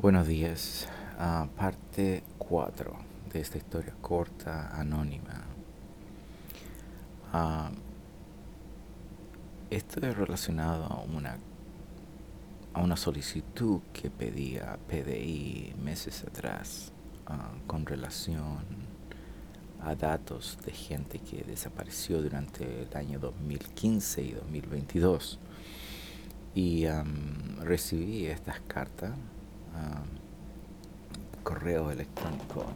Buenos días, a parte 4 de esta historia corta, anónima. Uh, esto es relacionado a una, a una solicitud que pedía PDI meses atrás ah, con relación a datos de gente que desapareció durante el año 2015 y 2022. Y recibí estas cartas, correos electrónicos.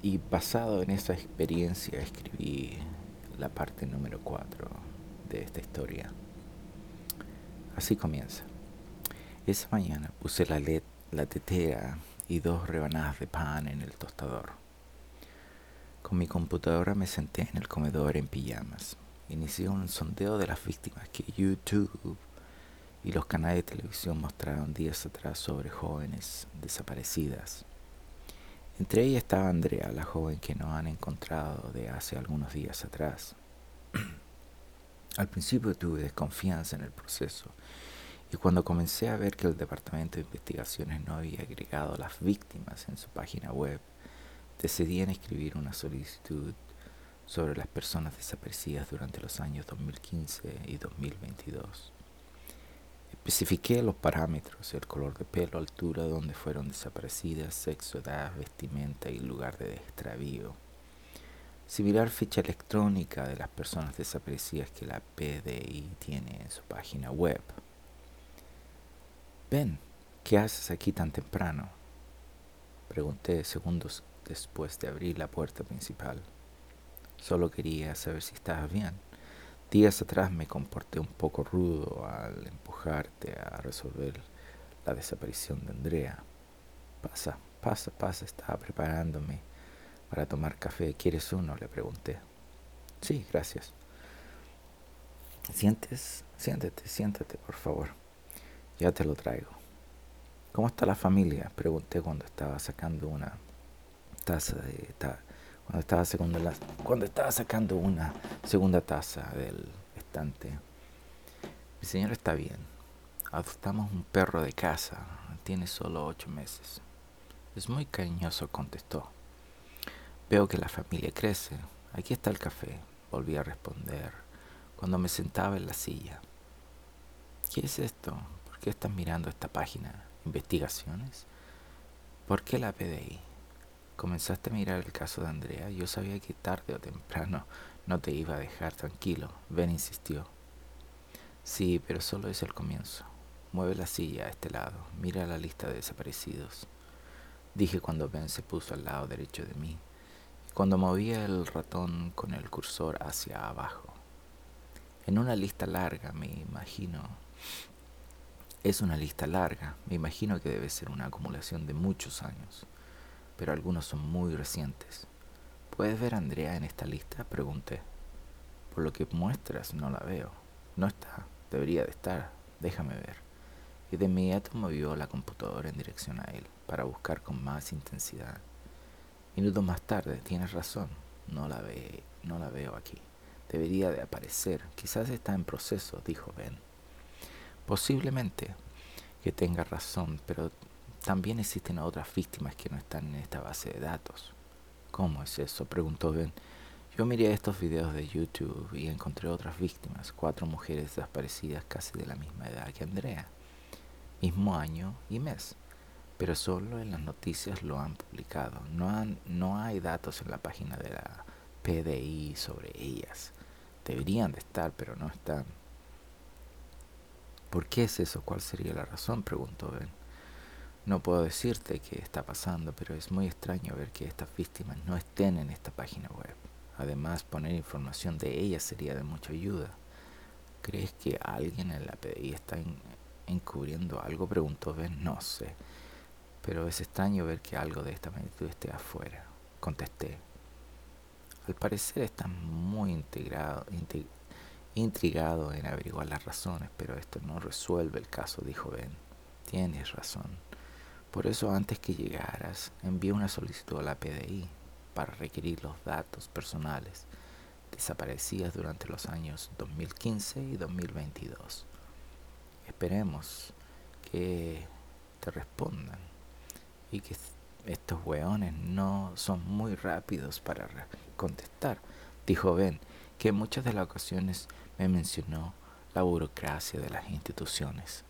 y basado en esa experiencia escribí la parte número 4 de esta historia. Así comienza. Esa mañana puse la, la tetera y dos rebanadas de pan en el tostador. Con mi computadora me senté en el comedor en pijamas. Inicié un sondeo de las víctimas que YouTube y los canales de televisión mostraron días atrás sobre jóvenes desaparecidas. Entre ellas estaba Andrea, la joven que no han encontrado de hace algunos días atrás. Al principio tuve desconfianza en el proceso y cuando comencé a ver que el Departamento de Investigaciones no había agregado las víctimas en su página web, decidí en escribir una solicitud sobre las personas desaparecidas durante los años 2015 y 2022. Especifiqué los parámetros, el color de pelo, altura, donde fueron desaparecidas, sexo, edad, vestimenta y lugar de extravío. Similar ficha electrónica de las personas desaparecidas que la PDI tiene en su página web. Ven, ¿qué haces aquí tan temprano? Pregunté segundos después de abrir la puerta principal. Solo quería saber si estabas bien. Días atrás me comporté un poco rudo al empujarte a resolver la desaparición de Andrea. Pasa, pasa, pasa, estaba preparándome para tomar café. ¿Quieres uno? le pregunté. Sí, gracias. Sientes, siéntate, siéntate, por favor. Ya te lo traigo. ¿Cómo está la familia? Pregunté cuando estaba sacando una taza de... cuando, estaba sacando una segunda taza del estante. Mi señor está bien. Adoptamos un perro de casa. Tiene solo ocho meses. Es muy cariñoso, contestó. Veo que la familia crece. Aquí está el café. Volví a responder cuando me sentaba en la silla. ¿Qué es esto? ¿Por qué estás mirando esta página? ¿Investigaciones? ¿Por qué la PDI? Comenzaste a mirar el caso de Andrea. Yo sabía que tarde o temprano no te iba a dejar tranquilo. Ben insistió. Sí, pero solo es el comienzo. Mueve la silla a este lado. Mira la lista de desaparecidos. Dije cuando Ben se puso al lado derecho de mí. Cuando movía el ratón con el cursor hacia abajo. En una lista larga, me imagino, es una lista larga, me imagino que debe ser una acumulación de muchos años, pero algunos son muy recientes. ¿Puedes ver a Andrea en esta lista? Pregunté. Por lo que muestras, no la veo. No está, debería de estar, déjame ver. Y de inmediato movió la computadora en dirección a él, para buscar con más intensidad. Minutos más tarde, tienes razón, no la, ve, no la veo aquí. Debería de aparecer, quizás está en proceso, dijo Ben. Posiblemente que tenga razón, pero también existen otras víctimas que no están en esta base de datos. ¿Cómo es eso? preguntó Ben. Yo miré estos videos de YouTube y encontré otras víctimas, cuatro mujeres desaparecidas casi de la misma edad que Andrea, mismo año y mes, pero solo en las noticias lo han publicado. No, han, no hay datos en la página de la PDI sobre ellas. Deberían de estar, pero no están. ¿Por qué es eso? ¿Cuál sería la razón? preguntó Ben. No puedo decirte qué está pasando, pero es muy extraño ver que estas víctimas no estén en esta página web. Además, poner información de ellas sería de mucha ayuda. ¿Crees que alguien en la PDI está encubriendo algo? preguntó Ben. No sé, pero es extraño ver que algo de esta magnitud esté afuera. Contesté. Al parecer están muy intrigado en averiguar las razones, pero esto no resuelve el caso, dijo Ben. Tienes razón. Por eso antes que llegaras, envié una solicitud a la PDI para requerir los datos personales desaparecidas durante los años 2015 y 2022. Esperemos que te respondan y que estos weones no son muy rápidos para contestar. Dijo Ben, que en muchas de las ocasiones me mencionó la burocracia de las instituciones.